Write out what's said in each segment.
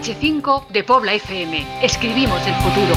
DH5 de Pobla FM. Escribimos el futuro.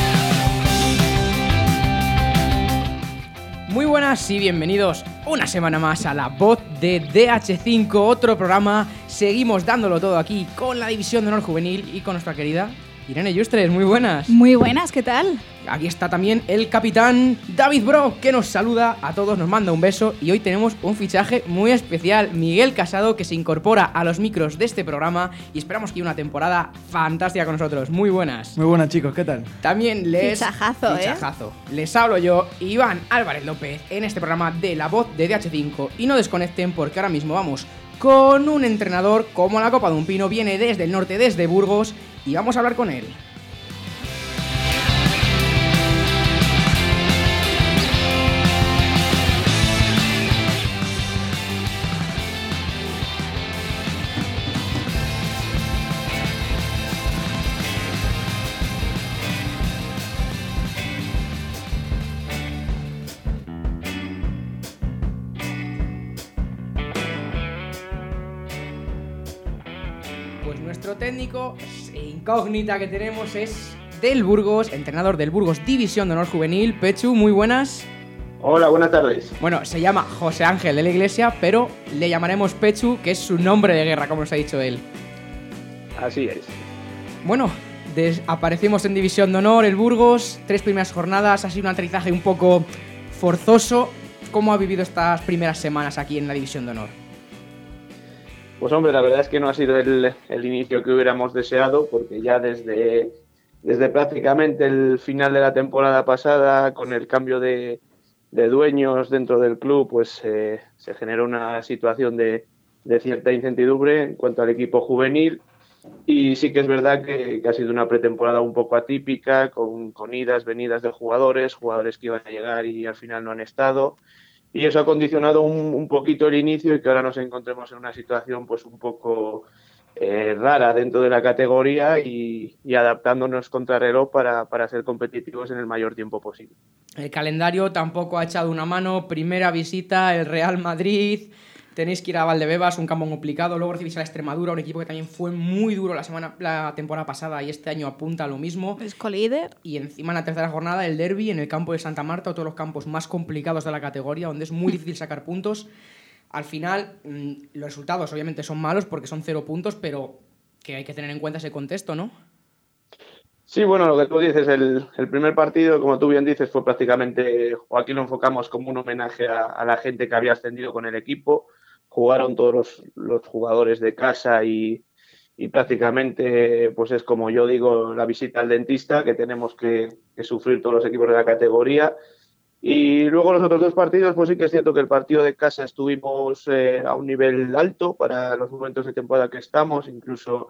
Muy buenas y bienvenidos una semana más a la voz de DH5, otro programa. Seguimos dándolo todo aquí con la División de Honor Juvenil y con nuestra querida Irene Yustres. Muy buenas. Muy buenas, ¿qué tal? Aquí está también el capitán David Bro, que nos saluda a todos, nos manda un beso y hoy tenemos un fichaje muy especial, Miguel Casado, que se incorpora a los micros de este programa y esperamos que haya una temporada fantástica con nosotros. Muy buenas. Muy buenas chicos, ¿qué tal? También les... Fichajazo, ¿eh? Fichajazo. Les hablo yo, Iván Álvarez López, en este programa de La Voz de DH5 y no desconecten porque ahora mismo vamos con un entrenador como la Copa de un Pino, viene desde el norte, desde Burgos y vamos a hablar con él. Pues nuestro técnico e incógnita que tenemos es del Burgos, entrenador del Burgos División de Honor Juvenil. Pechu, muy buenas. Hola, buenas tardes. Bueno, se llama José Ángel de la Iglesia, pero le llamaremos Pechu, que es su nombre de guerra, como nos ha dicho él. Así es. Bueno, aparecimos en División de Honor, el Burgos, tres primeras jornadas, ha sido un aterrizaje un poco forzoso. ¿Cómo ha vivido estas primeras semanas aquí en la División de Honor? Pues hombre, la verdad es que no ha sido el, el inicio que hubiéramos deseado, porque ya desde, desde prácticamente el final de la temporada pasada, con el cambio de, de dueños dentro del club, pues eh, se generó una situación de, de cierta incertidumbre en cuanto al equipo juvenil. Y sí que es verdad que, que ha sido una pretemporada un poco atípica, con, con idas, venidas de jugadores, jugadores que iban a llegar y al final no han estado. Y eso ha condicionado un, un poquito el inicio y que ahora nos encontremos en una situación pues un poco eh, rara dentro de la categoría y, adaptándonos contra reloj para, para ser competitivos en el mayor tiempo posible. El calendario tampoco ha echado una mano. Primera visita, el Real Madrid. Tenéis que ir a Valdebebas, un campo complicado. Luego recibís a la Extremadura, un equipo que también fue muy duro la semana, la temporada pasada y este año apunta a lo mismo. Es colíder. Y encima en la tercera jornada el derby en el campo de Santa Marta, otro de los campos más complicados de la categoría, donde es muy difícil sacar puntos. Al final, mm, los resultados obviamente son malos porque son cero puntos, pero que hay que tener en cuenta ese contexto, ¿no? Sí, bueno, lo que tú dices, el, el primer partido, como tú bien dices, fue prácticamente, o aquí lo enfocamos como un homenaje a, a la gente que había ascendido con el equipo. Jugaron todos los, jugadores de casa y, prácticamente, pues es como yo digo, la visita al dentista que tenemos que, que sufrir todos los equipos de la categoría. Y luego los otros dos partidos, pues sí que es cierto que el partido de casa estuvimos eh, a un nivel alto para los momentos de temporada que estamos, incluso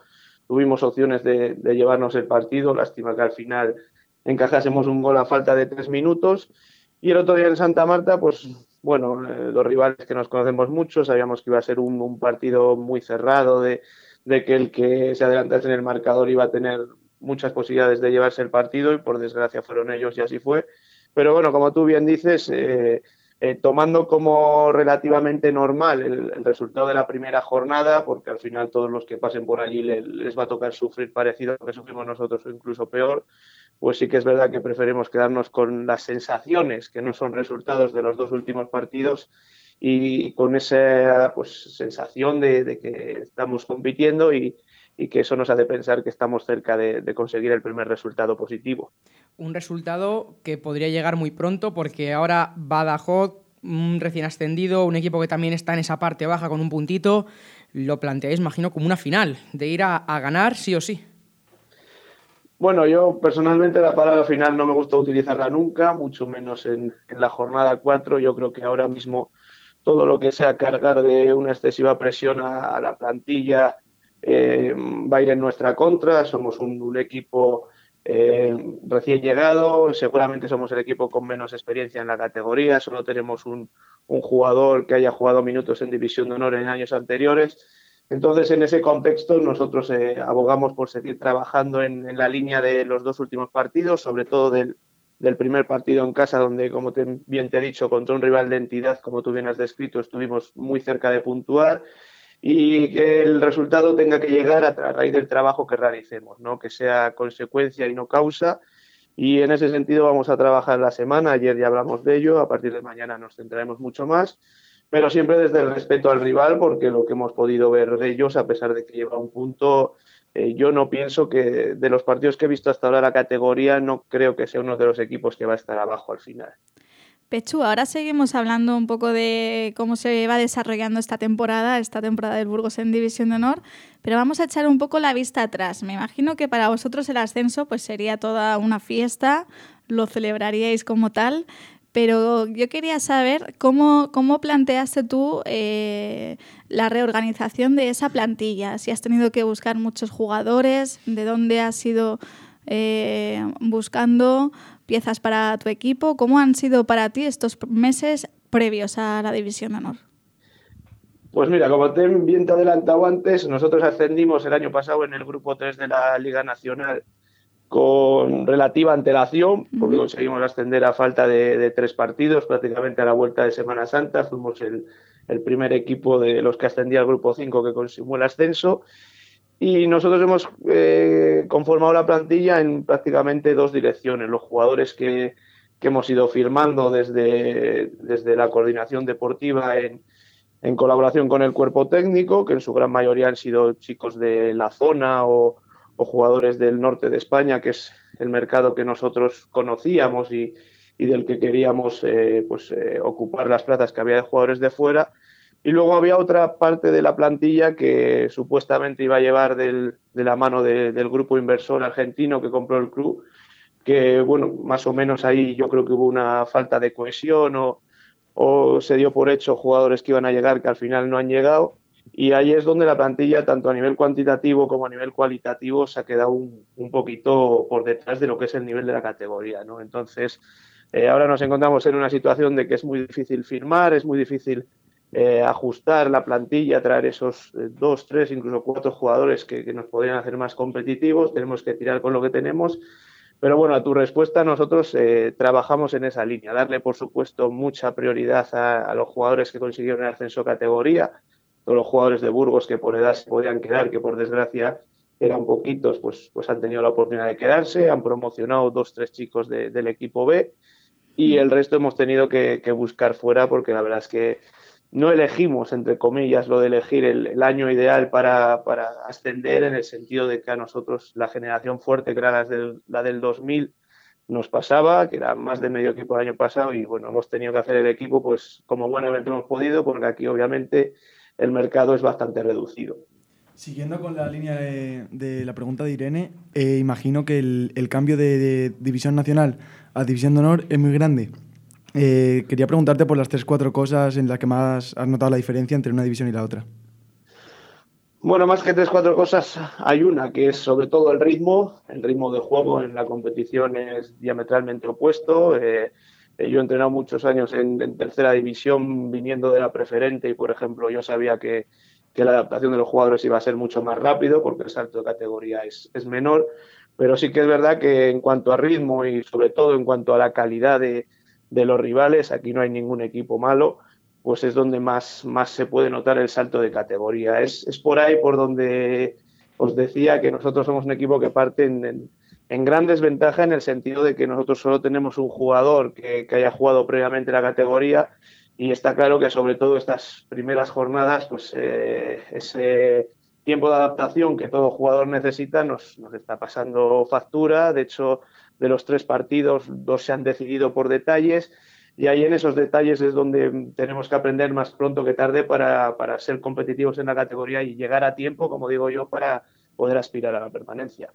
tuvimos opciones de, de, llevarnos el partido, lástima que al final encajásemos un gol a falta de tres minutos. Y el otro día en Santa Marta, pues bueno, eh, los rivales que nos conocemos mucho, sabíamos que iba a ser un, partido muy cerrado, de, de, que el que se adelantase en el marcador iba a tener muchas posibilidades de llevarse el partido y por desgracia fueron ellos y así fue. Pero bueno, como tú bien dices, eh, eh, tomando como relativamente normal el, resultado de la primera jornada, porque al final todos los que pasen por allí les, va a tocar sufrir parecido a lo que sufrimos nosotros o incluso peor, pues sí que es verdad que preferimos quedarnos con las sensaciones, que no son resultados de los dos últimos partidos, y con esa pues, sensación de, que estamos compitiendo y, y, que eso nos hace pensar que estamos cerca de conseguir el primer resultado positivo un resultado que podría llegar muy pronto porque ahora Badajoz, un recién ascendido, un equipo que también está en esa parte baja con un puntito, lo planteáis, imagino, como una final, de ir a, ganar sí o sí. Bueno, yo personalmente la palabra final no me gusta utilizarla nunca, mucho menos en, la jornada 4. Yo creo que ahora mismo todo lo que sea cargar de una excesiva presión a, la plantilla eh, va a ir en nuestra contra. Somos un equipo eh, recién llegado, seguramente somos el equipo con menos experiencia en la categoría, solo tenemos un, jugador que haya jugado minutos en División de Honor en años anteriores. Entonces, en ese contexto, nosotros eh, abogamos por seguir trabajando en, la línea de los dos últimos partidos, sobre todo del, primer partido en casa, donde, como bien te he dicho, contra un rival de entidad, como tú bien has descrito, estuvimos muy cerca de puntuar. Y que el resultado tenga que llegar a, raíz del trabajo que realicemos, ¿no? que sea consecuencia y no causa. Y en ese sentido vamos a trabajar la semana. Ayer ya hablamos de ello, a partir de mañana nos centraremos mucho más, pero siempre desde el respeto al rival, porque lo que hemos podido ver de ellos, a pesar de que lleva un punto, eh, yo no pienso que de los partidos que he visto hasta ahora la categoría, no creo que sea uno de los equipos que va a estar abajo al final. Pechu, ahora seguimos hablando un poco de cómo se va desarrollando esta temporada, esta temporada del Burgos en División de Honor, pero vamos a echar un poco la vista atrás. Me imagino que para vosotros el ascenso pues sería toda una fiesta, lo celebraríais como tal, pero yo quería saber cómo, cómo planteaste tú eh, la reorganización de esa plantilla, si has tenido que buscar muchos jugadores, de dónde has ido eh, buscando piezas para tu equipo. ¿Cómo han sido para ti estos meses previos a la División de Honor? Pues mira, como te bien te adelantado antes, nosotros ascendimos el año pasado en el grupo 3 de la Liga Nacional con relativa antelación, porque conseguimos ascender a falta de, tres partidos, prácticamente a la vuelta de Semana Santa. Fuimos el, el primer equipo de los que ascendía al grupo 5 que consiguió el ascenso. Y nosotros hemos eh, conformado la plantilla en prácticamente dos direcciones. Los jugadores que, hemos ido firmando desde, desde la coordinación deportiva en, colaboración con el cuerpo técnico, que en su gran mayoría han sido chicos de la zona o, jugadores del norte de España, que es el mercado que nosotros conocíamos y, del que queríamos eh, pues, eh, ocupar las plazas que había de jugadores de fuera. Y luego había otra parte de la plantilla que supuestamente iba a llevar de la mano del grupo inversor argentino que compró el club, que bueno, más o menos ahí yo creo que hubo una falta de cohesión o, se dio por hecho jugadores que iban a llegar que al final no han llegado. Y ahí es donde la plantilla, tanto a nivel cuantitativo como a nivel cualitativo, se ha quedado un, un poquito por detrás de lo que es el nivel de la categoría. ¿no? Entonces, eh, ahora nos encontramos en una situación de que es muy difícil firmar, es muy difícil eh, ajustar la plantilla, traer esos eh, dos, tres, incluso cuatro jugadores que, nos podrían hacer más competitivos. Tenemos que tirar con lo que tenemos. Pero bueno, a tu respuesta, nosotros eh, trabajamos en esa línea, darle por supuesto mucha prioridad a, los jugadores que consiguieron el ascenso categoría, todos los jugadores de Burgos que por edad se podían quedar, que por desgracia eran poquitos, pues, pues han tenido la oportunidad de quedarse, han promocionado dos, tres chicos del equipo B y el resto hemos tenido que buscar fuera porque la verdad es que no elegimos, entre comillas, lo de elegir el, año ideal para, ascender, en el sentido de que a nosotros la generación fuerte, que era la del, la del 2000, nos pasaba, que era más de medio equipo el año pasado, y bueno, hemos tenido que hacer el equipo pues como buenamente hemos podido, porque aquí obviamente el mercado es bastante reducido. Siguiendo con la línea de, la pregunta de Irene, eh, imagino que el, cambio de División Nacional a División de Honor es muy grande. Eh, quería preguntarte por las tres, cuatro cosas en las que más has notado la diferencia entre una división y la otra. Bueno, más que tres, cuatro cosas, hay una que es sobre todo el ritmo. El ritmo de juego en la competición es diametralmente opuesto. Eh, eh, yo he entrenado muchos años en, tercera división viniendo de la preferente y, por ejemplo, yo sabía que, la adaptación de los jugadores iba a ser mucho más rápido porque el salto de categoría es, es menor. Pero sí que es verdad que en cuanto a ritmo y sobre todo en cuanto a la calidad de, de los rivales, aquí no hay ningún equipo malo, pues es donde más, más se puede notar el salto de categoría. Es, es por ahí por donde os decía que nosotros somos un equipo que parte en, en, gran desventaja en el sentido de que nosotros solo tenemos un jugador que, haya jugado previamente la categoría y está claro que sobre todo estas primeras jornadas, pues eh, ese tiempo de adaptación que todo jugador necesita nos, nos está pasando factura. De hecho, de los tres partidos, dos se han decidido por detalles y ahí en esos detalles es donde tenemos que aprender más pronto que tarde para, ser competitivos en la categoría y llegar a tiempo, como digo yo, para poder aspirar a la permanencia.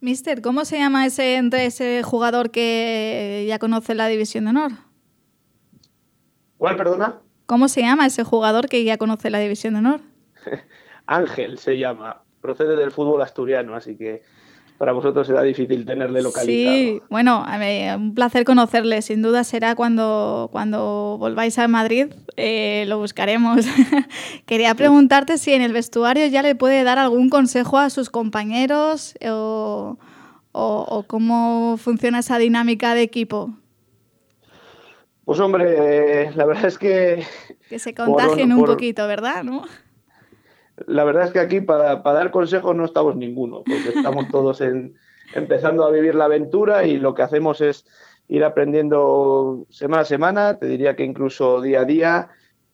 Mister, ¿cómo se llama ese, ese jugador que ya conoce la División de Honor? ¿Cuál, perdona? ¿Cómo se llama ese jugador que ya conoce la División de Honor? Ángel se llama, procede del fútbol asturiano, así que para vosotros será difícil tenerle localizado. Sí, bueno, un placer conocerle. Sin duda será cuando, cuando volváis a Madrid, eh, lo buscaremos. Quería preguntarte si en el vestuario ya le puede dar algún consejo a sus compañeros o, cómo funciona esa dinámica de equipo. Pues hombre, la verdad es que... Que se contagien un poquito, ¿verdad? ¿No? La verdad es que aquí para, para dar consejos no estamos ninguno, porque estamos todos en, empezando a vivir la aventura y lo que hacemos es ir aprendiendo semana a semana, te diría que incluso día a día.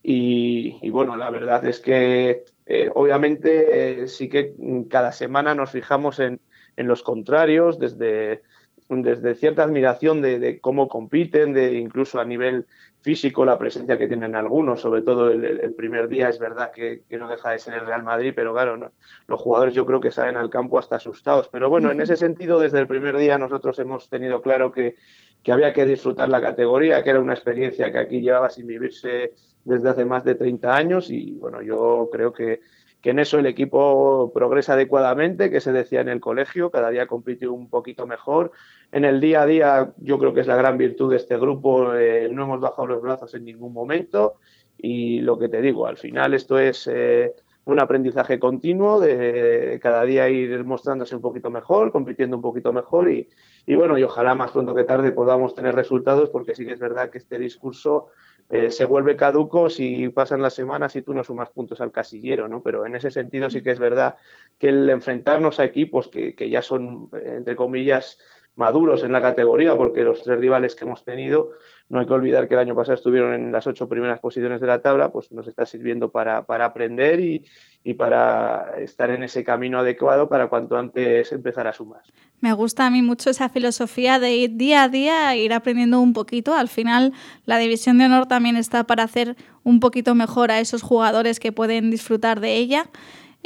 Y, bueno, la verdad es que eh, obviamente eh, sí que cada semana nos fijamos en, en los contrarios, desde, desde cierta admiración de, cómo compiten, de incluso a nivel físico la presencia que tienen algunos, sobre todo el, primer día es verdad que, no deja de ser el Real Madrid, pero claro, los jugadores yo creo que salen al campo hasta asustados. Pero bueno, en ese sentido, desde el primer día nosotros hemos tenido claro que, que había que disfrutar la categoría, que era una experiencia que aquí llevaba sin vivirse desde hace más de 30 años y bueno, yo creo que, que en eso el equipo progresa adecuadamente, que se decía en el colegio, cada día compite un poquito mejor. En el día a día yo creo que es la gran virtud de este grupo, eh, no hemos bajado los brazos en ningún momento y lo que te digo, al final esto es eh, un aprendizaje continuo de cada día ir mostrándose un poquito mejor, compitiendo un poquito mejor y, y bueno, y ojalá más pronto que tarde podamos tener resultados porque sí que es verdad que este discurso eh, se vuelve caduco si pasan las semanas y tú no sumas puntos al casillero, ¿no? Pero en ese sentido sí que es verdad que el enfrentarnos a equipos que, que ya son, entre comillas, maduros en la categoría, porque los tres rivales que hemos tenido, no hay que olvidar que el año pasado estuvieron en las ocho primeras posiciones de la tabla, pues nos está sirviendo para, para aprender y, y, para estar en ese camino adecuado para cuanto antes empezar a sumar. Me gusta a mí mucho esa filosofía de ir día a día, ir aprendiendo un poquito. Al final, la división de honor también está para hacer un poquito mejor a esos jugadores que pueden disfrutar de ella.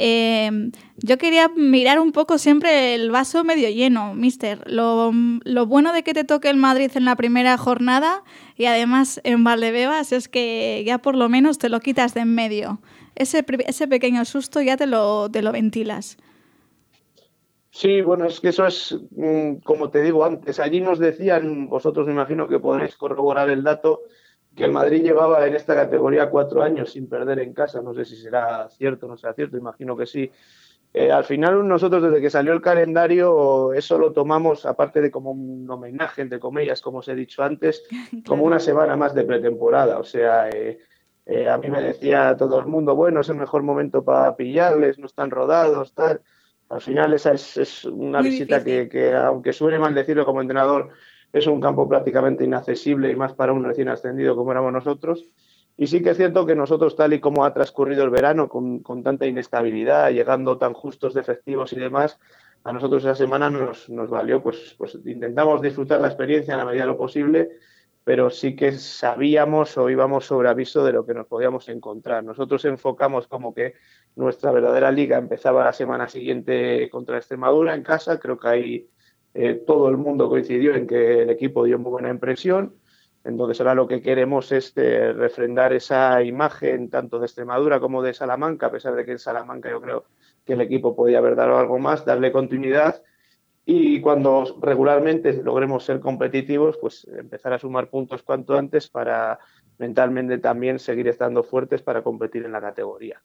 Eh, yo quería mirar un poco siempre el vaso medio lleno, mister. Lo, lo, bueno de que te toque el Madrid en la primera jornada y además en Valdebebas es que ya por lo menos te lo quitas de en medio. Ese, ese pequeño susto ya te lo, te lo ventilas. Sí, bueno, es que eso es, mm, como te digo antes, allí nos decían, vosotros me imagino que podréis corroborar el dato, que el Madrid llevaba en esta categoría cuatro años sin perder en casa. No sé si será cierto o no será cierto, imagino que sí. Eh, al final nosotros desde que salió el calendario eso lo tomamos, aparte de como un homenaje, entre comillas, como os he dicho antes, como una semana más de pretemporada. O sea, eh, eh, a mí me decía todo el mundo, bueno, es el mejor momento para pillarles, no están rodados, tal. Al final esa es, es una visita que, que, aunque suene mal decirlo como entrenador, es un campo prácticamente inaccesible y más para un recién ascendido como éramos nosotros. Y sí que es cierto que nosotros, tal y como ha transcurrido el verano, con, con tanta inestabilidad, llegando tan justos de efectivos y demás, a nosotros esa semana nos, nos valió, pues, pues intentamos disfrutar la experiencia en la medida de lo posible, pero sí que sabíamos o íbamos sobre aviso de lo que nos podíamos encontrar. Nosotros enfocamos como que nuestra verdadera liga empezaba la semana siguiente contra Extremadura en casa, creo que hay eh, todo el mundo coincidió en que el equipo dio muy buena impresión. Entonces ahora lo que queremos es eh, refrendar esa imagen tanto de Extremadura como de Salamanca, a pesar de que en Salamanca yo creo que el equipo podía haber dado algo más, darle continuidad y cuando regularmente logremos ser competitivos, pues empezar a sumar puntos cuanto antes para mentalmente también seguir estando fuertes para competir en la categoría.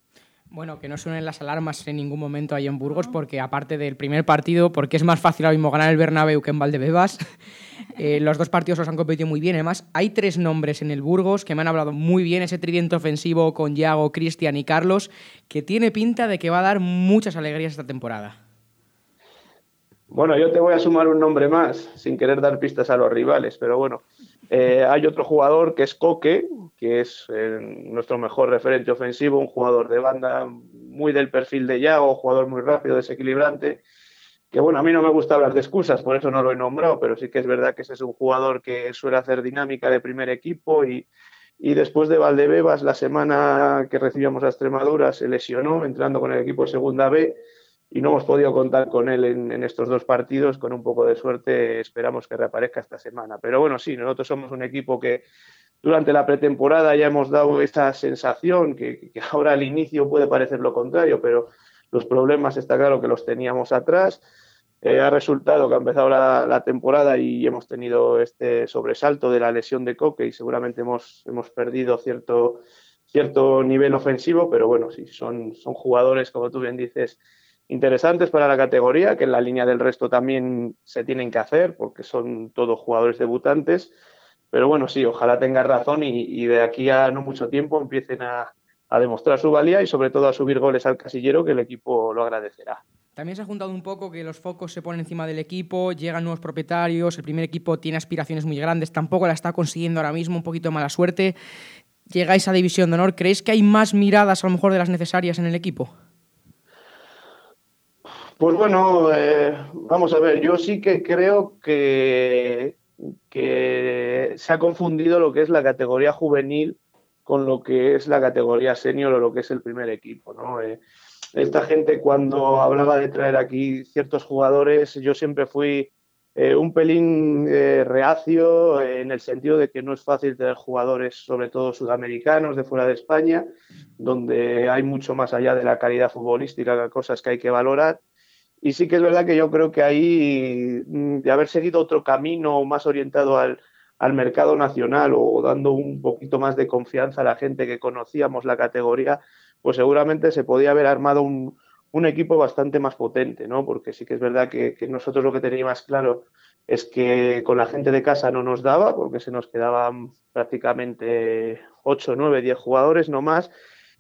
Bueno, que no suenen las alarmas en ningún momento ahí en Burgos, porque aparte del primer partido, porque es más fácil ahora mismo ganar el Bernabéu que en Valdebebas, eh, los dos partidos los han competido muy bien. Además, hay tres nombres en el Burgos que me han hablado muy bien, ese tridente ofensivo con Yago, Cristian y Carlos, que tiene pinta de que va a dar muchas alegrías esta temporada. Bueno, yo te voy a sumar un nombre más, sin querer dar pistas a los rivales, pero bueno, eh, hay otro jugador que es Coque, que es eh, nuestro mejor referente ofensivo, un jugador de banda muy del perfil de Yago, jugador muy rápido, desequilibrante, que bueno, a mí no me gusta hablar de excusas, por eso no lo he nombrado, pero sí que es verdad que ese es un jugador que suele hacer dinámica de primer equipo y, después de Valdebebas, la semana que recibíamos a Extremadura, se lesionó entrando con el equipo de Segunda B y no hemos podido contar con él en, estos dos partidos. Con un poco de suerte esperamos que reaparezca esta semana. Pero bueno, sí, nosotros somos un equipo que durante la pretemporada ya hemos dado esa sensación que, ahora al inicio puede parecer lo contrario, pero los problemas está claro que los teníamos atrás. Eh, ha resultado que ha empezado la, la, temporada y hemos tenido este sobresalto de la lesión de Coque y seguramente hemos, hemos perdido cierto, cierto nivel ofensivo, pero bueno, sí, son, son jugadores, como tú bien dices, interesantes para la categoría, que en la línea del resto también se tienen que hacer, porque son todos jugadores debutantes. Pero bueno, sí, ojalá tenga razón y, de aquí a no mucho tiempo empiecen a, a demostrar su valía y sobre todo a subir goles al casillero que el equipo lo agradecerá. También se ha juntado un poco que los focos se ponen encima del equipo, llegan nuevos propietarios, el primer equipo tiene aspiraciones muy grandes, tampoco la está consiguiendo ahora mismo, un poquito de mala suerte. Llegáis a División de Honor, ¿creéis que hay más miradas a lo mejor de las necesarias en el equipo? Pues bueno, eh, vamos a ver, yo sí que creo que, se ha confundido lo que es la categoría juvenil con lo que es la categoría senior o lo que es el primer equipo. ¿no? Eh, esta gente cuando hablaba de traer aquí ciertos jugadores, yo siempre fui eh, un pelín eh, reacio en el sentido de que no es fácil tener jugadores, sobre todo sudamericanos, de fuera de España, donde hay mucho más allá de la calidad futbolística, cosas que hay que valorar. Y sí que es verdad que yo creo que ahí, mm, de haber seguido otro camino más orientado al, al mercado nacional o dando un poquito más de confianza a la gente que conocíamos la categoría, pues seguramente se podía haber armado un, un equipo bastante más potente, ¿no? Porque sí que es verdad que, nosotros lo que teníamos claro es que con la gente de casa no nos daba, porque se nos quedaban prácticamente 8, 9, 10 jugadores, no más.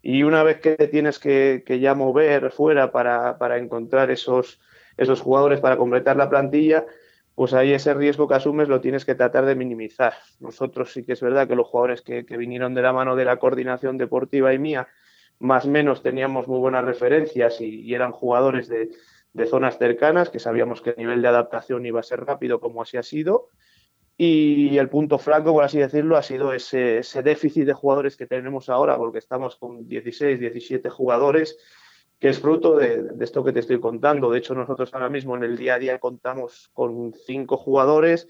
Y una vez que te tienes que, ya mover fuera para, encontrar esos, esos jugadores para completar la plantilla, pues ahí ese riesgo que asumes lo tienes que tratar de minimizar. Nosotros sí que es verdad que los jugadores que, vinieron de la mano de la coordinación deportiva y mía, más o menos teníamos muy buenas referencias y, eran jugadores de, zonas cercanas, que sabíamos que el nivel de adaptación iba a ser rápido, como así ha sido. Y el punto flaco, por así decirlo, ha sido ese, déficit de jugadores que tenemos ahora, porque estamos con 16, 17 jugadores, que es fruto de, esto que te estoy contando. De hecho, nosotros ahora mismo en el día a día contamos con cinco jugadores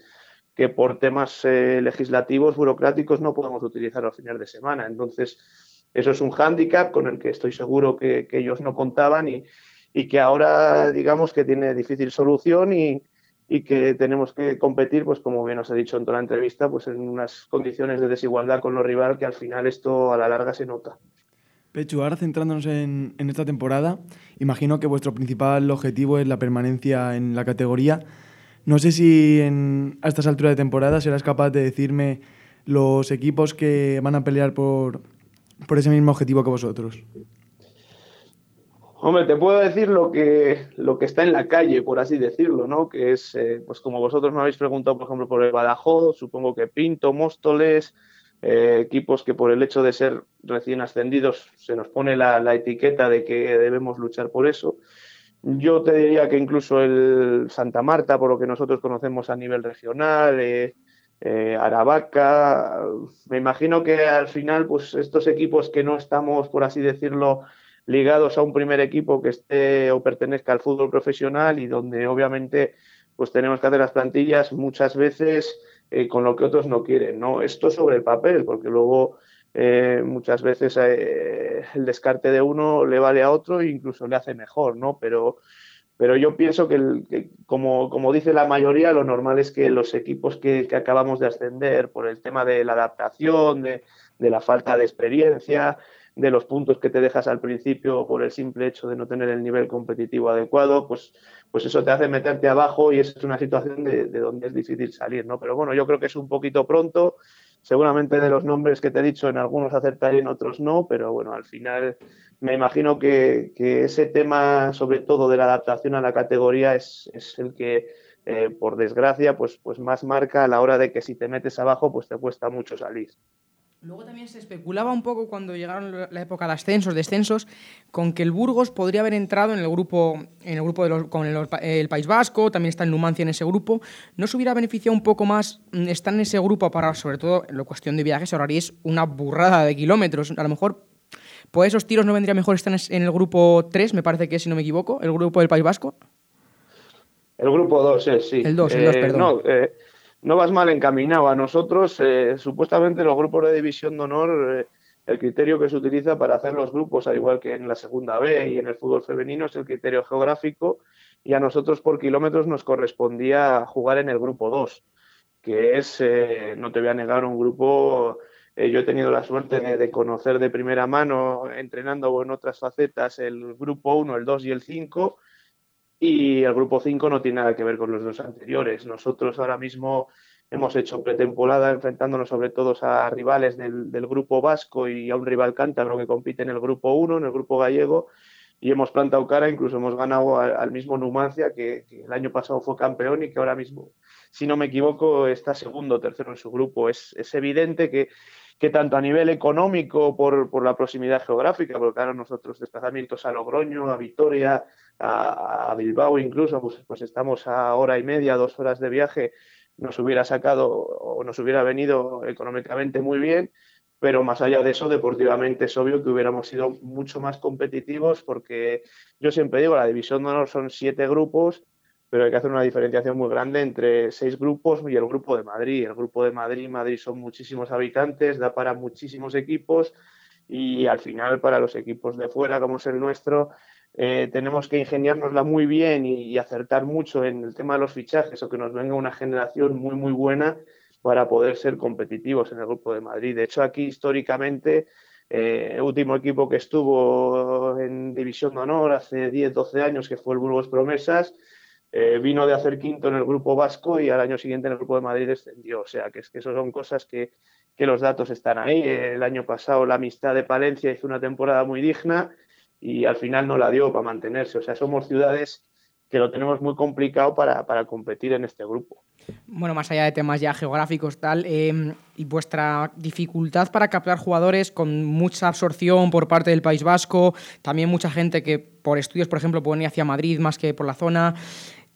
que por temas eh, legislativos, burocráticos, no podemos utilizar los fines de semana. Entonces, eso es un hándicap con el que estoy seguro que, ellos no contaban y, que ahora digamos que tiene difícil solución y, que tenemos que competir, pues como bien os he dicho en toda la entrevista, pues en unas condiciones de desigualdad con los rivales que al final esto a la larga se nota. Pechu, ahora centrándonos en, esta temporada, imagino que vuestro principal objetivo es la permanencia en la categoría. No sé si a estas alturas de temporada serás capaz de decirme los equipos que van a pelear por, por ese mismo objetivo que vosotros? Hombre, te puedo decir lo que, lo que está en la calle, por así decirlo, ¿no? Que es, eh, pues como vosotros me habéis preguntado, por ejemplo, por el Badajoz, supongo que Pinto, Móstoles, eh, equipos que por el hecho de ser recién ascendidos se nos pone la, etiqueta de que debemos luchar por eso. Yo te diría que incluso el Santa Marta, por lo que nosotros conocemos a nivel regional, eh, eh, Aravaca. Me imagino que al final, pues estos equipos que no estamos, por así decirlo, ligados a un primer equipo que esté o pertenezca al fútbol profesional y donde obviamente pues tenemos que hacer las plantillas muchas veces eh, con lo que otros no quieren, ¿no? Esto sobre el papel, porque luego eh, muchas veces el descarte de uno le vale a otro e incluso le hace mejor, ¿no? Pero pero yo pienso que, como, como, dice la mayoría, lo normal es que los equipos que, acabamos de ascender por el tema de la adaptación, de, la falta de experiencia, de los puntos que te dejas al principio por el simple hecho de no tener el nivel competitivo adecuado, pues, pues eso te hace meterte abajo y es una situación de, de, donde es difícil salir, ¿no? Pero bueno, yo creo que es un poquito pronto. Seguramente de los nombres que te he dicho, en algunos acertaré, en otros no, pero bueno, al final me imagino que, ese tema, sobre todo de la adaptación a la categoría, es, el que, eh, por desgracia, pues, pues más marca a la hora de que si te metes abajo, pues te cuesta mucho salir. Luego también se especulaba un poco cuando llegaron la época de ascensos, descensos, con que el Burgos podría haber entrado en el grupo, en el grupo de los, con el, País Vasco, también está el Numancia en ese grupo. ¿No se hubiera beneficiado un poco más mm, estar en ese grupo para, sobre todo, en la cuestión de viajes, es una burrada de kilómetros? A lo mejor pues esos tiros no vendría mejor estar en el grupo 3, me parece que es, si no me equivoco, el grupo del País Vasco. El grupo 2, eh, sí. El 2, el 2, eh, perdón. No, eh, no vas mal encaminado. A nosotros, supuestamente, los grupos de división de honor, el criterio que se utiliza para hacer los grupos, al igual que en la segunda B y en el fútbol femenino, es el criterio geográfico. Y a nosotros, por kilómetros, nos correspondía jugar en el grupo 2, que es, no te voy a negar, un grupo eh, yo he tenido la suerte de, conocer de primera mano, entrenando en otras facetas, el grupo 1, el 2 y el 5. Y el grupo 5 no tiene nada que ver con los dos anteriores. Nosotros ahora mismo hemos hecho pretemporada enfrentándonos sobre todo a rivales del, grupo vasco y a un rival cántabro que compite en el grupo 1, en el grupo gallego, y hemos plantado cara, incluso hemos ganado al, mismo Numancia, que, el año pasado fue campeón y que ahora mismo, si no me equivoco, está segundo o tercero en su grupo. Es, es evidente que, que, tanto a nivel económico, por, por, la proximidad geográfica, porque ahora nosotros desplazamientos a Logroño, a Vitoria, a, Bilbao incluso, pues, pues estamos a hora y media, dos horas de viaje, nos hubiera sacado o nos hubiera venido económicamente muy bien, pero más allá de eso, deportivamente es obvio que hubiéramos sido mucho más competitivos porque yo siempre digo, la división de son siete grupos, pero hay que hacer una diferenciación muy grande entre seis grupos y el grupo de Madrid. El grupo de Madrid, Madrid son muchísimos habitantes, da para muchísimos equipos y al final para los equipos de fuera, como es el nuestro, eh, tenemos que ingeniárnosla muy bien y, acertar mucho en el tema de los fichajes o que nos venga una generación muy, muy buena para poder ser competitivos en el Grupo de Madrid. De hecho, aquí históricamente, eh, el último equipo que estuvo en División de Honor hace 10, 12 años, que fue el Burgos Promesas, eh, vino de hacer quinto en el Grupo Vasco y al año siguiente en el Grupo de Madrid descendió. O sea, que, es que eso son cosas que, que los datos están ahí. El año pasado la amistad de Palencia hizo una temporada muy digna y al final no la dio para mantenerse. O sea, somos ciudades que lo tenemos muy complicado para, para competir en este grupo. Bueno, más allá de temas ya geográficos, tal, em, y vuestra dificultad para captar jugadores con mucha absorción por parte del País Vasco, también mucha gente que por estudios, por ejemplo, pueden ir hacia Madrid más que por la zona.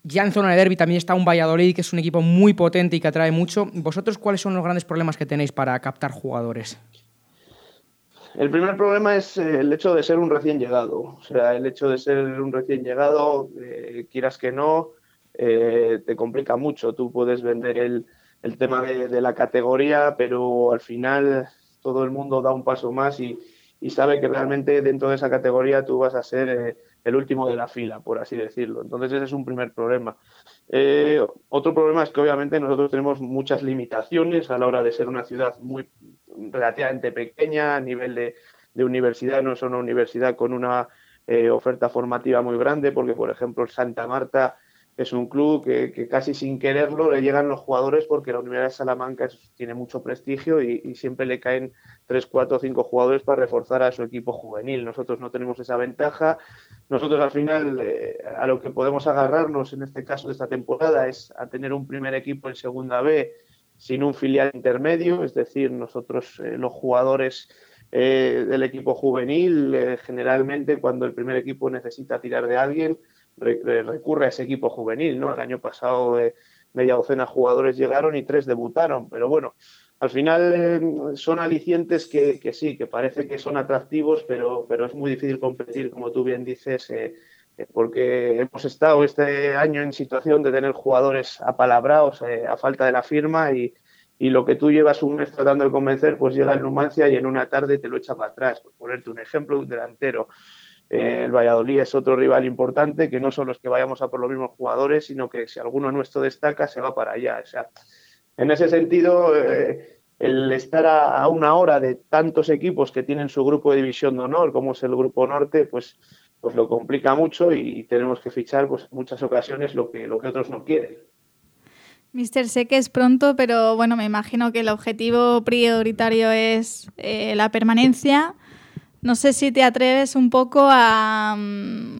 Ya en zona de derby también está un Valladolid, que es un equipo muy potente y que atrae mucho. ¿Vosotros cuáles son los grandes problemas que tenéis para captar jugadores? El primer problema es eh, el hecho de ser un recién llegado. O sea, el hecho de ser un recién llegado, eh, quieras que no, eh, te complica mucho. Tú puedes vender el, tema de, la categoría, pero al final todo el mundo da un paso más y, sabe que realmente dentro de esa categoría tú vas a ser el último de la fila, por así decirlo. Entonces ese es un primer problema. otro problema es que obviamente nosotros tenemos muchas limitaciones a la hora de ser una ciudad muy relativamente pequeña a nivel de, universidad, no es una universidad con una eh, oferta formativa muy grande, porque por ejemplo Santa Marta es un club que, casi sin quererlo le llegan los jugadores porque la Universidad de Salamanca tiene mucho prestigio y, siempre le caen 3, 4, 5 jugadores para reforzar a su equipo juvenil. Nosotros no tenemos esa ventaja. Nosotros al final eh, a lo que podemos agarrarnos en este caso de esta temporada es a tener un primer equipo en segunda B sin un filial intermedio, es decir, nosotros eh, los jugadores eh, del equipo juvenil, eh, generalmente cuando el primer equipo necesita tirar de alguien, recurre a ese equipo juvenil, ¿no? El año pasado media docena de jugadores llegaron y tres debutaron, pero bueno, al final son alicientes que, que, sí, que parece que son atractivos, pero, pero es muy difícil competir, como tú bien dices, eh, porque hemos estado este año en situación de tener jugadores apalabrados eh, a falta de la firma y, lo que tú llevas un mes tratando de convencer, pues llega el Numancia y en una tarde te lo echa para atrás. Por ponerte un ejemplo, un delantero. Eh, el Valladolid es otro rival importante, que no son los que vayamos a por los mismos jugadores, sino que si alguno nuestro destaca, se va para allá. O sea, en ese sentido, el estar a, una hora de tantos equipos que tienen su grupo de división de honor, como es el Grupo Norte, pues pues lo complica mucho y tenemos que fichar pues muchas ocasiones lo que, lo que otros no quieren. Mister, sé que es pronto, pero bueno, me imagino que el objetivo prioritario es eh, la permanencia. No sé si te atreves un poco a, mm,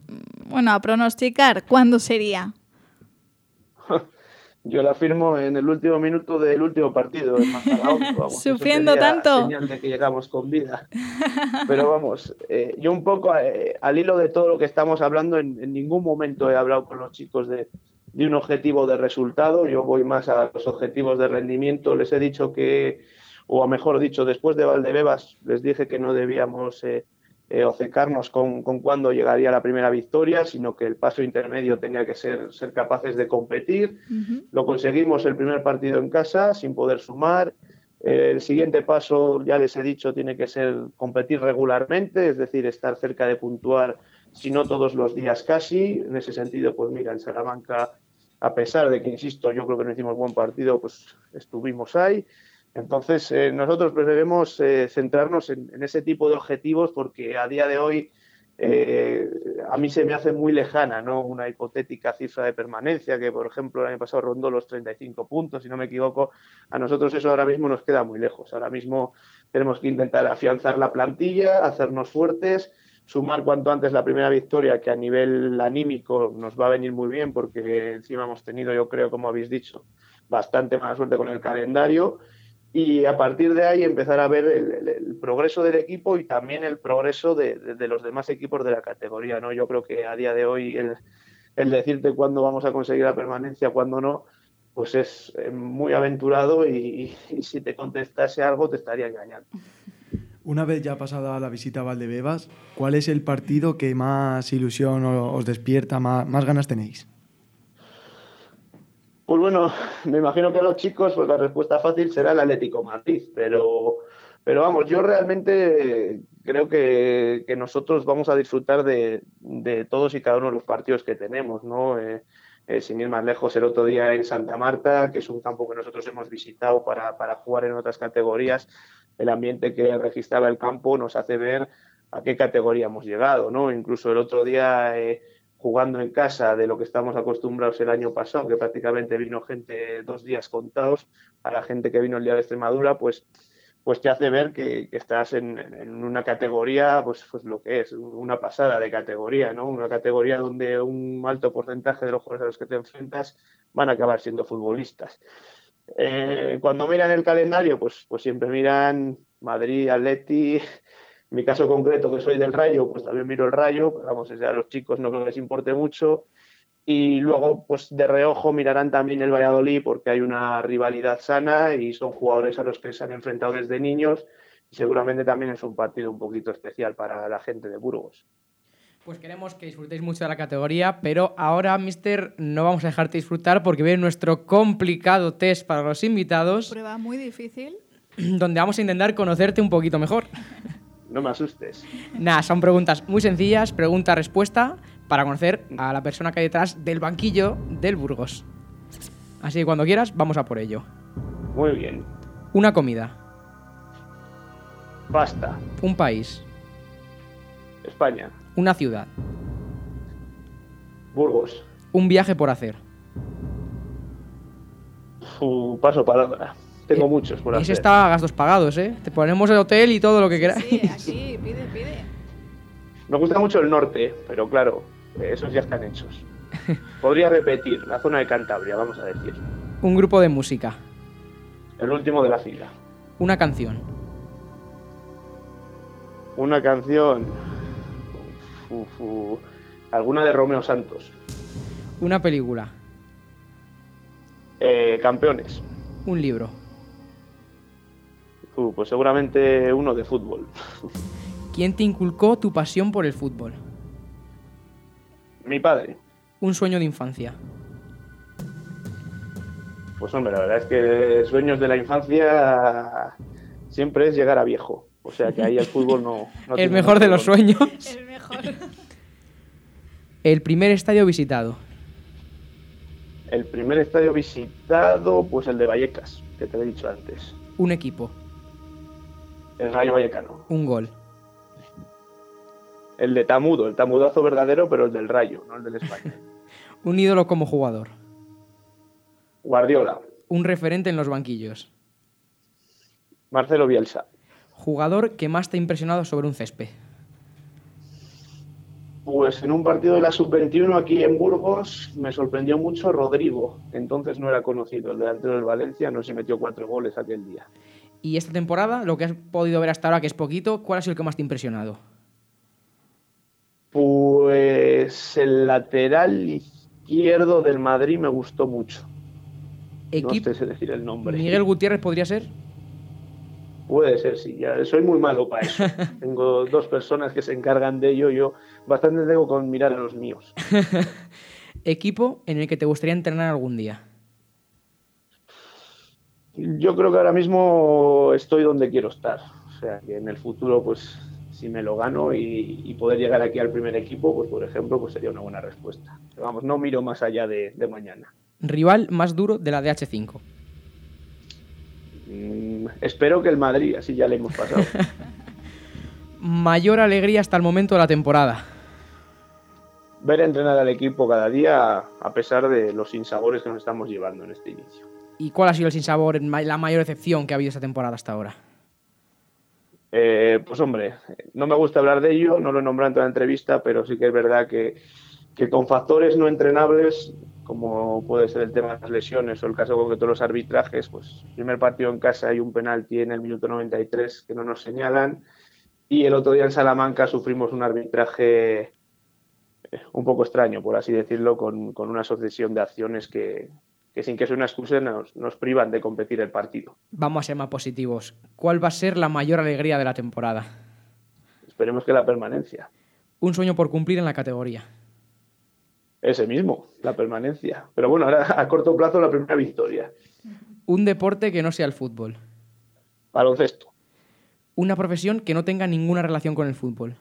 bueno, a pronosticar cuándo sería. Yo la firmo en el último minuto del último partido. Sufriendo tanto. Señal de que llegamos con vida. Pero vamos, eh, yo un poco eh, al hilo de todo lo que estamos hablando, en, ningún momento he hablado con los chicos de, de, un objetivo de resultado. Yo voy más a los objetivos de rendimiento. Les he dicho que, o mejor dicho, después de Valdebebas, les dije que no debíamos. Eh, eh, ocecarnos con, con cuándo llegaría la primera victoria, sino que el paso intermedio tenía que ser, ser capaces de competir. Lo conseguimos el primer partido en casa sin poder sumar. el siguiente paso, ya les he dicho, tiene que ser competir regularmente, es decir, estar cerca de puntuar, si no todos los días casi. En ese sentido, pues mira, en Salamanca, a pesar de que, insisto, yo creo que no hicimos buen partido, pues estuvimos ahí. Entonces, eh, nosotros preferimos eh, centrarnos en, ese tipo de objetivos porque a día de hoy eh, a mí se me hace muy lejana, ¿no? Una hipotética cifra de permanencia que, por ejemplo, el año pasado rondó los 35 puntos, si no me equivoco. A nosotros eso ahora mismo nos queda muy lejos. Ahora mismo tenemos que intentar afianzar la plantilla, hacernos fuertes, sumar cuanto antes la primera victoria, que a nivel anímico nos va a venir muy bien, porque encima hemos tenido, yo creo, como habéis dicho, bastante mala suerte con el calendario y a partir de ahí empezar a ver el, progreso del equipo y también el progreso de, los demás equipos de la categoría. ¿no? Yo creo que a día de hoy el, decirte cuándo vamos a conseguir la permanencia, cuándo no, pues es eh, muy aventurado y, si te contestase algo te estaría engañando. Una vez ya pasada la visita a Valdebebas, ¿cuál es el partido que más ilusión os despierta, más ganas tenéis? Pues bueno, me imagino que a los chicos pues la respuesta fácil será el Atlético Madrid, pero, pero vamos, yo realmente creo que, nosotros vamos a disfrutar de, todos y cada uno de los partidos que tenemos, ¿no? Eh, eh, sin ir más lejos, el otro día en Santa Marta, que es un campo que nosotros hemos visitado para, jugar en otras categorías, el ambiente que registraba el campo nos hace ver a qué categoría hemos llegado, ¿no? Incluso el otro día... Eh, jugando en casa de lo que estamos acostumbrados el año pasado, que prácticamente vino gente dos días contados, a la gente que vino el día de Extremadura, pues, pues te hace ver que, estás en, una categoría, pues, pues lo que es, una pasada de categoría, ¿no? Una categoría donde un alto porcentaje de los jugadores a los que te enfrentas van a acabar siendo futbolistas. Eh, cuando miran el calendario, pues, pues siempre miran Madrid, Atleti, mi caso concreto, que soy del Rayo, pues también miro el Rayo, pero vamos, a los chicos no creo que les importe mucho. Y luego, pues de reojo mirarán también el Valladolid porque hay una rivalidad sana y son jugadores a los que se han enfrentado desde niños y seguramente también es un partido un poquito especial para la gente de Burgos. Pues queremos que disfrutéis mucho de la categoría, pero ahora, Mister, no vamos a dejarte disfrutar porque viene nuestro complicado test para los invitados. Prueba muy difícil. Donde vamos a intentar conocerte un poquito mejor. No me asustes. Nada, son preguntas muy sencillas, pregunta-respuesta, para conocer a la persona que hay detrás del banquillo del Burgos. Así que cuando quieras, vamos a por ello. Muy bien. Una comida. Pasta. Un país. España. Una ciudad. Burgos. Un viaje por hacer. paso palabra. Tengo eh, muchos por hacer. Ese está a gastos pagados, ¿eh? Te ponemos el hotel y todo lo que quieras. Sí, aquí, pide, pide. Me gusta mucho el norte, pero claro, esos ya están hechos. Podría repetir, la zona de Cantabria, vamos a decir. Un grupo de música. El último de la fila. Una canción. Una canción. Alguna de Romeo Santos. Una película. Eh, campeones. Un libro. Uh, pues seguramente uno de fútbol. ¿Quién te inculcó tu pasión por el fútbol? Mi padre. Un sueño de infancia. Pues hombre, la verdad es que sueños de la infancia siempre es llegar a viejo. O sea que ahí el fútbol no... el mejor de los sueños. El mejor. El primer estadio visitado. El primer estadio visitado, pues el de Vallecas, que te he dicho antes. Un equipo. El Rayo Vallecano. Un gol. El de Tamudo, el tamudazo verdadero, pero el del Rayo, no el del España. un ídolo como jugador. Guardiola. Un referente en los banquillos. Marcelo Bielsa. Jugador que más te ha impresionado sobre un césped. Pues en un partido de la sub-21 aquí en Burgos me sorprendió mucho Rodrigo. Entonces no era conocido, el delantero del Valencia, no se metió cuatro goles aquel día. Y esta temporada, lo que has podido ver hasta ahora, que es poquito, ¿cuál ha sido el que más te ha impresionado? Pues el lateral izquierdo del Madrid me gustó mucho. no sé decir el nombre. ¿Miguel Gutiérrez podría ser? Puede ser, sí. Ya soy muy malo para eso. tengo dos personas que se encargan de ello. Yo bastante tengo con mirar a los míos. ¿Equipo en el que te gustaría entrenar algún día? Yo creo que ahora mismo estoy donde quiero estar. O sea, que en el futuro, pues, si me lo gano y, poder llegar aquí al primer equipo, pues, por ejemplo, pues sería una buena respuesta. Pero vamos, no miro más allá de, mañana. ¿Rival más duro de la DH5? Mm, espero que el Madrid, así ya le hemos pasado. Mayor alegría hasta el momento de la temporada. ver entrenar al equipo cada día a pesar de los sinsabores que nos estamos llevando en este inicio. ¿Y cuál ha sido el sinsabor, la mayor excepción que ha habido esta temporada hasta ahora? Eh, pues hombre, no me gusta hablar de ello, no lo he nombrado en toda la entrevista, pero sí que es verdad que, con factores no entrenables, como puede ser el tema de las lesiones o el caso concreto de los arbitrajes, pues primer partido en casa hay un penalti en el minuto 93 que no nos señalan y el otro día en Salamanca sufrimos un arbitraje eh, un poco extraño, por así decirlo, con una sucesión de acciones que, que sin que sea una excusa nos, nos, privan de competir el partido. Vamos a ser más positivos. ¿Cuál va a ser la mayor alegría de la temporada? Esperemos que la permanencia. Un sueño por cumplir en la categoría. Ese mismo, la permanencia. Pero bueno, ahora a corto plazo la primera victoria. Un deporte que no sea el fútbol. Baloncesto. Una profesión que no tenga ninguna relación con el fútbol.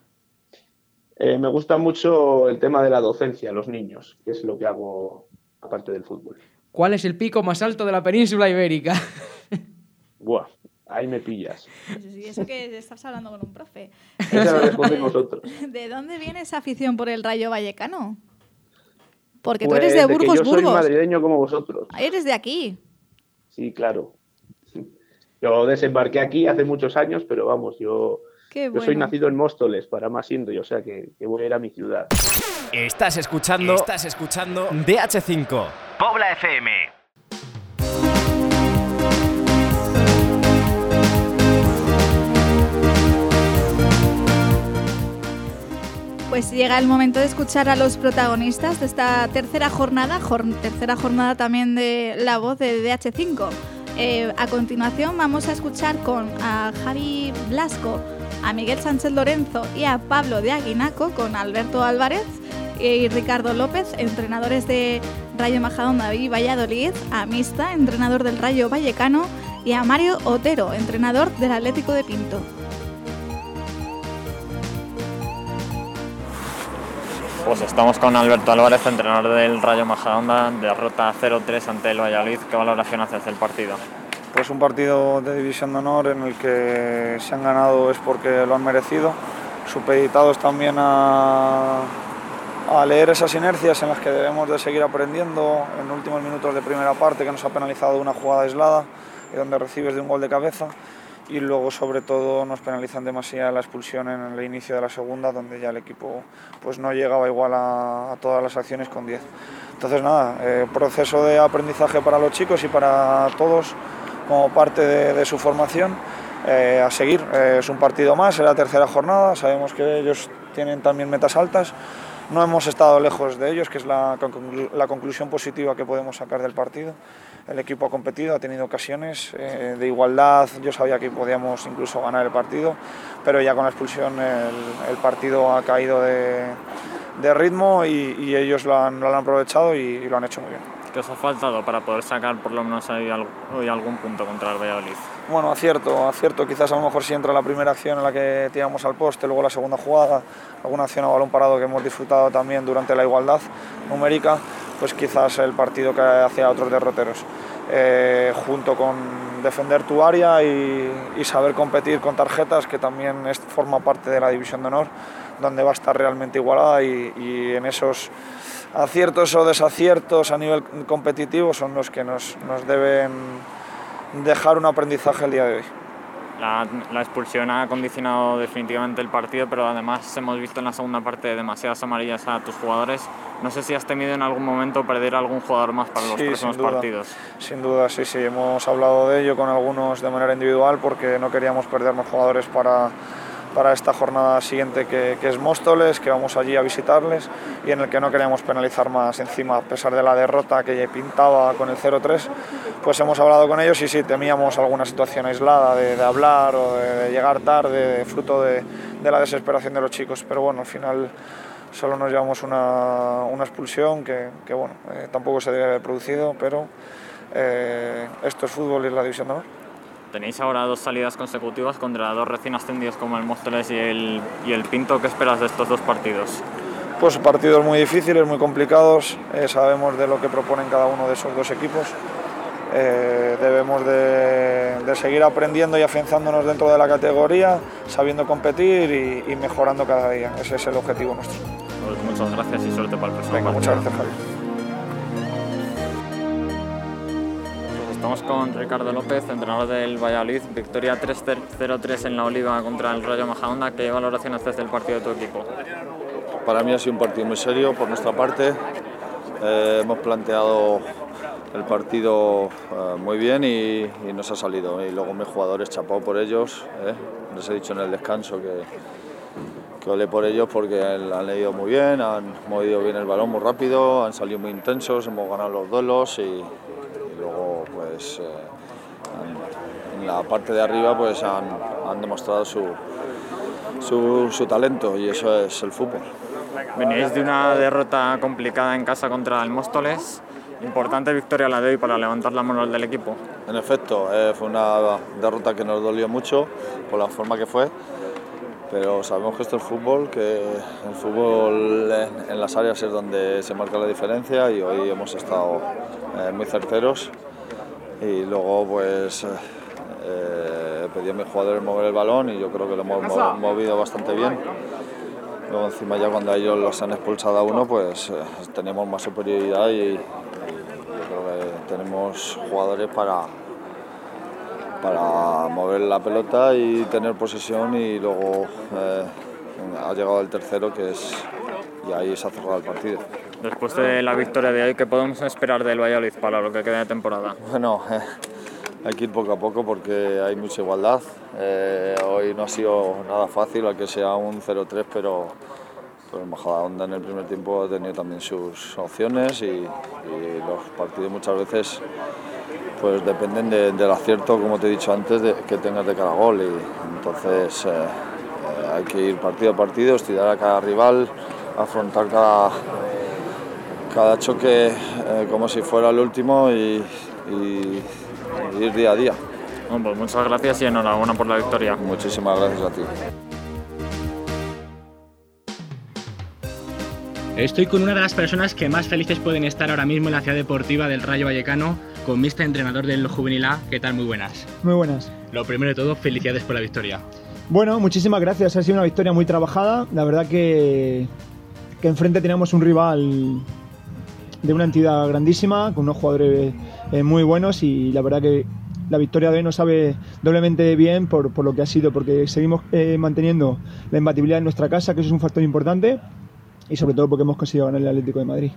Eh, me gusta mucho el tema de la docencia, los niños, que es lo que hago aparte del fútbol. ¿Cuál es el pico más alto de la península ibérica? Buah, ahí me pillas. Sí, eso que estás hablando con un profe. Esa la respondéis vosotros. ¿De dónde viene esa afición por el Rayo Vallecano? Porque Pues tú eres de Burgos, que yo soy madrileño como vosotros. Eres de aquí. Sí, claro. Yo desembarqué aquí hace muchos años, pero vamos, yo, yo soy nacido en Móstoles, para más siendo, o sea que, que voy a ir a mi ciudad. Estás escuchando, estás escuchando DH5, Pobla FM. Pues llega el momento de escuchar a los protagonistas de esta tercera jornada, jor- tercera jornada también de La Voz de DH5. Eh, a continuación vamos a escuchar con a Javi Blasco, a Miguel Sánchez Lorenzo y a Pablo de Aguinaco con Alberto Álvarez y Ricardo López, entrenadores de Rayo Majadahonda y Valladolid, a Mista, entrenador del Rayo Vallecano y a Mario Otero, entrenador del Atlético de Pinto. Pues estamos con Alberto Álvarez, entrenador del Rayo Majadahonda, derrota 0-3 ante el Valladolid. ¿Qué valoración haces del partido? Pues un partido de división de honor en el que se han ganado es porque lo han merecido, supeditados también a, a leer esas inercias en las que debemos de seguir aprendiendo en últimos minutos de primera parte que nos ha penalizado una jugada aislada y donde recibes de un gol de cabeza y luego sobre todo nos penalizan demasiado la expulsión en el inicio de la segunda donde ya el equipo pues no llegaba igual a, a todas las acciones con 10. Entonces nada, eh, proceso de aprendizaje para los chicos y para todos como parte de, de su formación. Eh, a seguir, Eh, es un partido más, es la tercera jornada, sabemos que ellos tienen también metas altas, no hemos estado lejos de ellos, que es la, la conclusión positiva que podemos sacar del partido. El equipo ha competido, ha tenido ocasiones eh, de igualdad, yo sabía que podíamos incluso ganar el partido, pero ya con la expulsión el, partido ha caído de, de ritmo y, ellos lo han, lo han aprovechado y- lo han hecho muy bien. ¿Qué os ha faltado para poder sacar por lo menos hoy algún punto contra el Valladolid? Bueno, acierto, acierto. Quizás a lo mejor si entra la primera acción en la que tiramos al poste, luego la segunda jugada, alguna acción a balón parado que hemos disfrutado también durante la igualdad numérica, pues quizás el partido que hacía otros derroteros. Eh, junto con defender tu área y, saber competir con tarjetas, que también forma parte de la división de honor, donde va a estar realmente igualada y, y en esos aciertos o desaciertos a nivel competitivo son los que nos, nos deben dejar un aprendizaje el día de hoy. La, la expulsión ha condicionado definitivamente el partido, pero además hemos visto en la segunda parte demasiadas amarillas a tus jugadores. No sé si has temido en algún momento perder a algún jugador más para los Sí, próximos sin duda. partidos. Sin duda, sí, sí, hemos hablado de ello con algunos de manera individual porque no queríamos perdernos jugadores para, para esta jornada siguiente que, que es Móstoles, que vamos allí a visitarles y en el que no queríamos penalizar más encima, a pesar de la derrota que pintaba con el 0-3, pues hemos hablado con ellos y sí, temíamos alguna situación aislada de, de hablar o de, de llegar tarde, fruto de, de la desesperación de los chicos, pero bueno, al final solo nos llevamos una, una expulsión que, que, bueno, eh, tampoco se debe haber producido, pero eh, esto es fútbol y es la división de honor. Tenéis ahora dos salidas consecutivas contra dos recién ascendidos como el Móstoles y el, y el Pinto. ¿Qué esperas de estos dos partidos? Pues partidos muy difíciles, muy complicados, eh, sabemos de lo que proponen cada uno de esos dos equipos. Eh, debemos de, de seguir aprendiendo y afianzándonos dentro de la categoría, sabiendo competir y, y mejorando cada día. Ese es el objetivo nuestro. Pues muchas gracias y suerte para el próximo Venga, muchas gracias, Javi. Estamos con Ricardo López, entrenador del Valladolid. Victoria 3-0-3 en la Oliva contra el Rayo Majadahonda. ¿Qué valoración haces del partido de tu equipo? Para mí ha sido un partido muy serio por nuestra parte. Eh, hemos planteado el partido eh, muy bien y, y nos ha salido. Y luego mis jugadores, chapado por ellos. eh. Les he dicho en el descanso que, que olé por ellos porque han, leído muy bien, han movido bien el balón muy rápido, han salido muy intensos, hemos ganado los duelos y luego pues eh, han- en la parte de arriba pues han, han demostrado su, su, su talento y eso es el fútbol. Veníais de una derrota complicada en casa contra el Móstoles. Importante victoria la de hoy para levantar la moral del equipo. En efecto, eh, fue una derrota que nos dolió mucho por la forma que fue, pero sabemos que esto es fútbol, que el fútbol en, en las áreas es donde se marca la diferencia y hoy hemos estado eh, muy certeros y luego pues eh, eh, pedí a mis jugadores mover el balón y yo creo que lo hemos mo- movido bastante bien. Luego encima ya cuando ellos los han expulsado a uno pues eh, tenemos más superioridad y, y yo creo que tenemos jugadores para, para mover la pelota y tener posesión y luego eh, ha llegado el tercero que es y ahí se ha cerrado el partido. Después de la victoria de hoy, ¿qué podemos esperar del Valladolid para lo que queda de temporada? Bueno, eh, hay que ir poco a poco porque hay mucha igualdad. Eh, hoy no ha sido nada fácil, aunque sea un 0-3, pero pues Majadahonda en el primer tiempo ha tenido también sus opciones y, y los partidos muchas veces pues dependen de- del acierto, como te he dicho antes, de, que tengas de cada gol. Y entonces eh, eh, hay que ir partido a partido, estudiar a cada rival, afrontar cada, cada choque eh, como si fuera el último y, y- y ir día a día. Bueno, pues muchas gracias y enhorabuena por la victoria. Muchísimas gracias a ti. Estoy con una de las personas que más felices pueden estar ahora mismo en la ciudad deportiva del Rayo Vallecano, con Mista, entrenador del Juvenil A. ¿Qué tal? Muy buenas. Muy buenas. Lo primero de todo, felicidades por la victoria. Bueno, muchísimas gracias. Ha sido una victoria muy trabajada. La verdad que, que enfrente teníamos un rival de una entidad grandísima, con unos jugadores eh, muy buenos y la verdad que la victoria de hoy nos sabe doblemente bien por, por lo que ha sido, porque seguimos eh, manteniendo la imbatibilidad en nuestra casa, que eso es un factor importante, y sobre todo porque hemos conseguido ganar el Atlético de Madrid.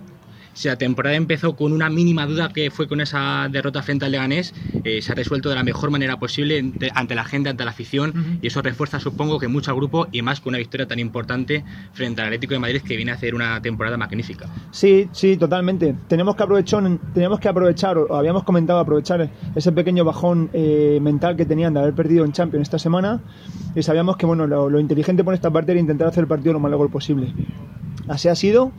Si la temporada empezó con una mínima duda que fue con esa derrota frente al Leganés, eh, se ha resuelto de la mejor manera posible ante, ante la gente, ante la afición, y eso refuerza, supongo, que mucho al grupo y más con una victoria tan importante frente al Atlético de Madrid que viene a hacer una temporada magnífica. Sí, sí, totalmente. Tenemos que aprovechar, tenemos que aprovechar, o habíamos comentado aprovechar ese pequeño bajón eh, mental que tenían de haber perdido en Champions esta semana y sabíamos que bueno, lo, lo inteligente por esta parte era intentar hacer el partido lo más largo posible. Así ha sido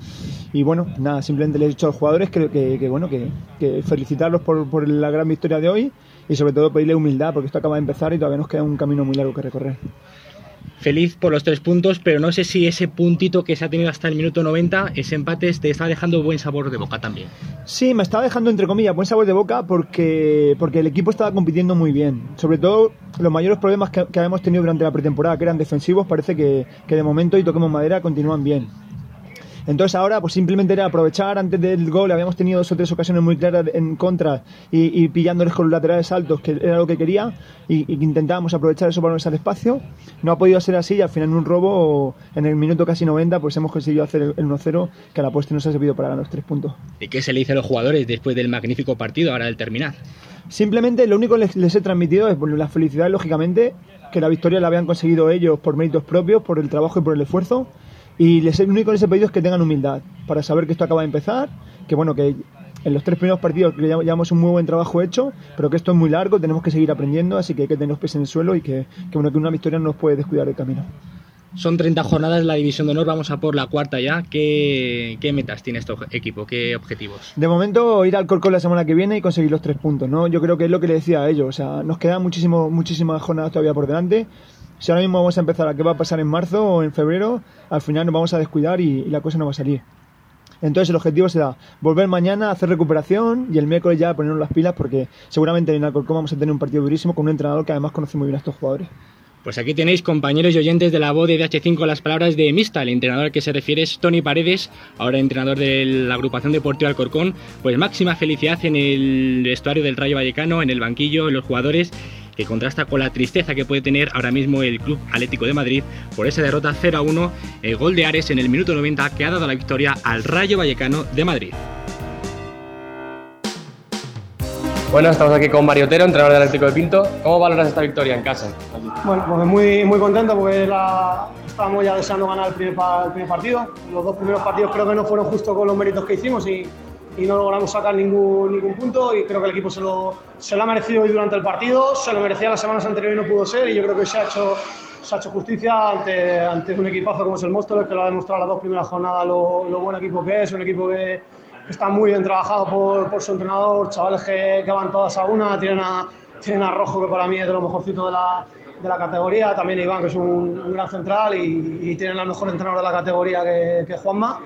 y bueno, nada, simplemente les he dicho a los jugadores que, que- que, bueno, que, que felicitarlos por, por la gran victoria de hoy y sobre todo pedirle humildad porque esto acaba de empezar y todavía nos queda un camino muy largo que recorrer. Feliz por los tres puntos, pero no sé si ese puntito que se ha tenido hasta el minuto 90, ese empate, te está dejando buen sabor de boca también. Sí, me estaba dejando entre comillas buen sabor de boca porque, porque el equipo estaba compitiendo muy bien. Sobre todo los mayores problemas que, que habíamos tenido durante la pretemporada, que eran defensivos, parece que, que de momento y toquemos madera continúan bien. Entonces ahora pues simplemente era aprovechar antes del gol, habíamos tenido dos o tres ocasiones muy claras en contra y, y pillándoles con los laterales altos, que era lo que quería, y, y intentábamos aprovechar esos balones al espacio. No ha podido ser así y al final en un robo, en el minuto casi 90, pues hemos conseguido hacer el, el 1-0, que a la postre nos ha servido para ganar los tres puntos. ¿Y qué se le dice a los jugadores después del magnífico partido, ahora del terminar? Simplemente lo único que les, les he transmitido es bueno, la felicidad, lógicamente, que la victoria la habían conseguido ellos por méritos propios, por el trabajo y por el esfuerzo. Y les, lo único que les he pedido es que tengan humildad para saber que esto acaba de empezar, que bueno, que en los tres primeros partidos que llevamos un muy buen trabajo hecho, pero que esto es muy largo, tenemos que seguir aprendiendo, así que hay que tener los pies en el suelo y que, que, bueno, que una victoria no nos puede descuidar el camino. Son 30 jornadas en la División de Honor, vamos a por la cuarta ya. ¿Qué, qué metas tiene este equipo? ¿Qué objetivos? De momento, ir al Corcón la semana que viene y conseguir los tres puntos, ¿no? Yo creo que es lo que le decía a ellos, o sea, nos quedan muchísimo, muchísimas jornadas todavía por delante. Si ahora mismo vamos a empezar a qué va a pasar en marzo o en febrero, al final nos vamos a descuidar y, la cosa no va a salir. Entonces el objetivo será volver mañana, hacer recuperación y el miércoles ya ponernos las pilas porque seguramente en Alcorcón vamos a tener un partido durísimo con un entrenador que además conoce muy bien a estos jugadores. Pues aquí tenéis, compañeros y oyentes de la voz de DH5, las palabras de Mista, el entrenador al que se refiere es Tony Paredes, ahora entrenador de la agrupación deportiva Alcorcón. Pues máxima felicidad en el vestuario del Rayo Vallecano, en el banquillo, en los jugadores, que contrasta con la tristeza que puede tener ahora mismo el Club Atlético de Madrid por esa derrota 0 a 1, el gol de Ares en el minuto 90 que ha dado la victoria al Rayo Vallecano de Madrid. Bueno, estamos aquí con Mario Otero, entrenador del Atlético de Pinto. ¿Cómo valoras esta victoria en casa? Bueno, pues muy, muy contento porque la, estábamos ya deseando ganar el primer, el primer, partido. Los dos primeros partidos creo que no fueron justo con los méritos que hicimos y, y, no logramos sacar ningún, ningún punto y creo que el equipo se lo, se lo ha merecido hoy durante el partido, se lo merecía las semanas anteriores y no pudo ser y yo creo que se ha hecho, se ha hecho justicia ante, ante un equipazo como es el Móstoles que lo ha demostrado las dos primeras jornadas lo, lo buen equipo que es, un equipo que está muy bien trabajado por, por su entrenador, chavales que, que, van todas a una, tienen a, tienen a Rojo, que para mí es de lo mejorcito de la, de la categoría, también Iván, que es un, un gran central, y, y, tienen al mejor entrenador de la categoría que, que Juanma.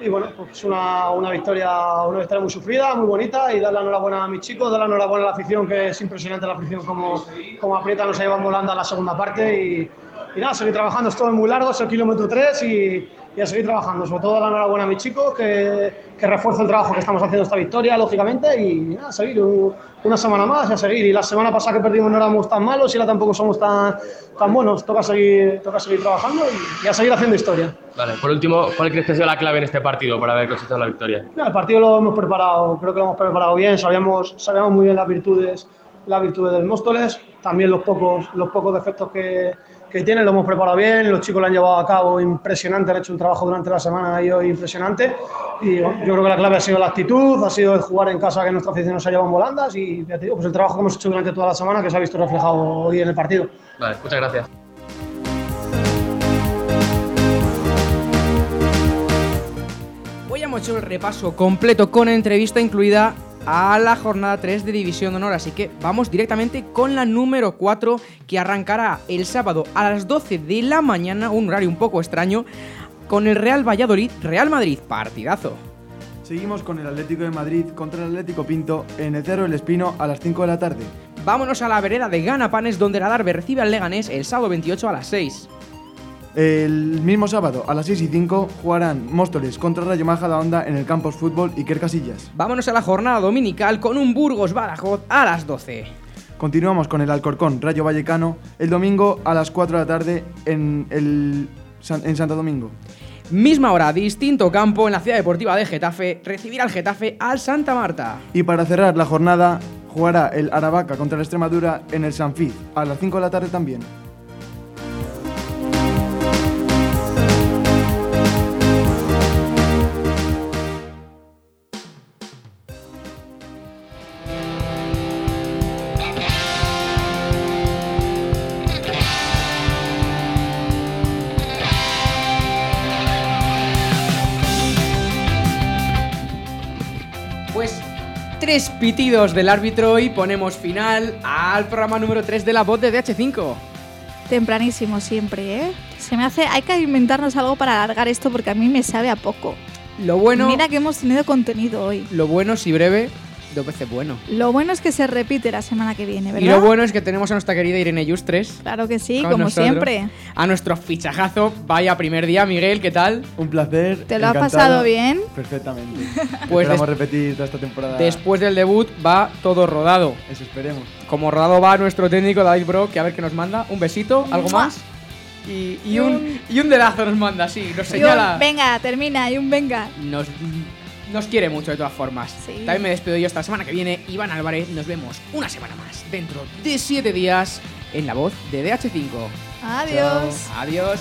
Y bueno, pues una, una, victoria, una victoria muy sufrida, muy bonita, y dar la enhorabuena a mis chicos, dar la enhorabuena a la afición, que es impresionante la afición como, como aprieta, nos llevan volando a la segunda parte, y, y nada, seguir trabajando, esto es muy largo, es el kilómetro 3 y, y a seguir trabajando. Sobre todo, la enhorabuena a mis chicos, que, que refuerza el trabajo que estamos haciendo esta victoria, lógicamente, y a seguir un, una semana más y a seguir. Y la semana pasada que perdimos no éramos tan malos y ahora tampoco somos tan, tan buenos. Toca seguir, toca seguir trabajando y, y, a seguir haciendo historia. Vale, por último, ¿cuál crees que ha sido la clave en este partido para haber cosechado la victoria? No, el partido lo hemos preparado, creo que lo hemos preparado bien, sabíamos, sabíamos muy bien las virtudes, las virtudes del Móstoles, también los pocos, los pocos defectos que que tienen, lo hemos preparado bien, los chicos lo han llevado a cabo impresionante, han hecho un trabajo durante la semana y hoy impresionante. Y yo creo que la clave ha sido la actitud, ha sido el jugar en casa que nuestra afición nos ha llevado en volandas y ya te digo, pues el trabajo que hemos hecho durante toda la semana que se ha visto reflejado hoy en el partido. Vale, muchas gracias. Hoy hemos hecho el repaso completo con entrevista incluida a la jornada 3 de División de Honor, así que vamos directamente con la número 4 que arrancará el sábado a las 12 de la mañana, un horario un poco extraño, con el Real Valladolid, Real Madrid, partidazo. Seguimos con el Atlético de Madrid contra el Atlético Pinto en el Cerro El Espino a las 5 de la tarde. Vámonos a la vereda de Ganapanes donde el Adarve recibe al Leganés el sábado 28 a las 6. El mismo sábado a las 6 y 5 jugarán Móstoles contra Rayo Majadahonda en el Campos Fútbol Iker Casillas. Vámonos a la jornada dominical con un Burgos Badajoz a las 12. Continuamos con el Alcorcón Rayo Vallecano el domingo a las 4 de la tarde en, el, en Santo Domingo. Misma hora, distinto campo en la ciudad deportiva de Getafe, recibirá al Getafe al Santa Marta. Y para cerrar la jornada jugará el Aravaca contra la Extremadura en el Sanfid a las 5 de la tarde también. Tres pitidos del árbitro y ponemos final al programa número 3 de la voz de DH5. Tempranísimo siempre, ¿eh? Se me hace... Hay que inventarnos algo para alargar esto porque a mí me sabe a poco. Lo bueno... Mira que hemos tenido contenido hoy. Lo bueno, si breve, dos veces bueno. Lo bueno es que se repite la semana que viene, ¿verdad? Y lo bueno es que tenemos a nuestra querida Irene Justres. Claro que sí, como nosotros. siempre. A nuestro fichajazo. Vaya primer día, Miguel, ¿qué tal? Un placer. ¿Te lo ha pasado bien? Perfectamente. pues Esperamos repetir toda esta temporada. Después del debut va todo rodado. Eso esperemos. Como rodado va nuestro técnico David Bro, que a ver qué nos manda. Un besito, algo más. Y, y, un, y un dedazo nos manda, sí, nos señala. Un, venga, termina, y un venga. Nos nos quiere mucho de todas formas. Sí. También me despido yo esta semana que viene. Iván Álvarez, nos vemos una semana más dentro de 7 días en la voz de DH5. Adiós. Chao. Adiós.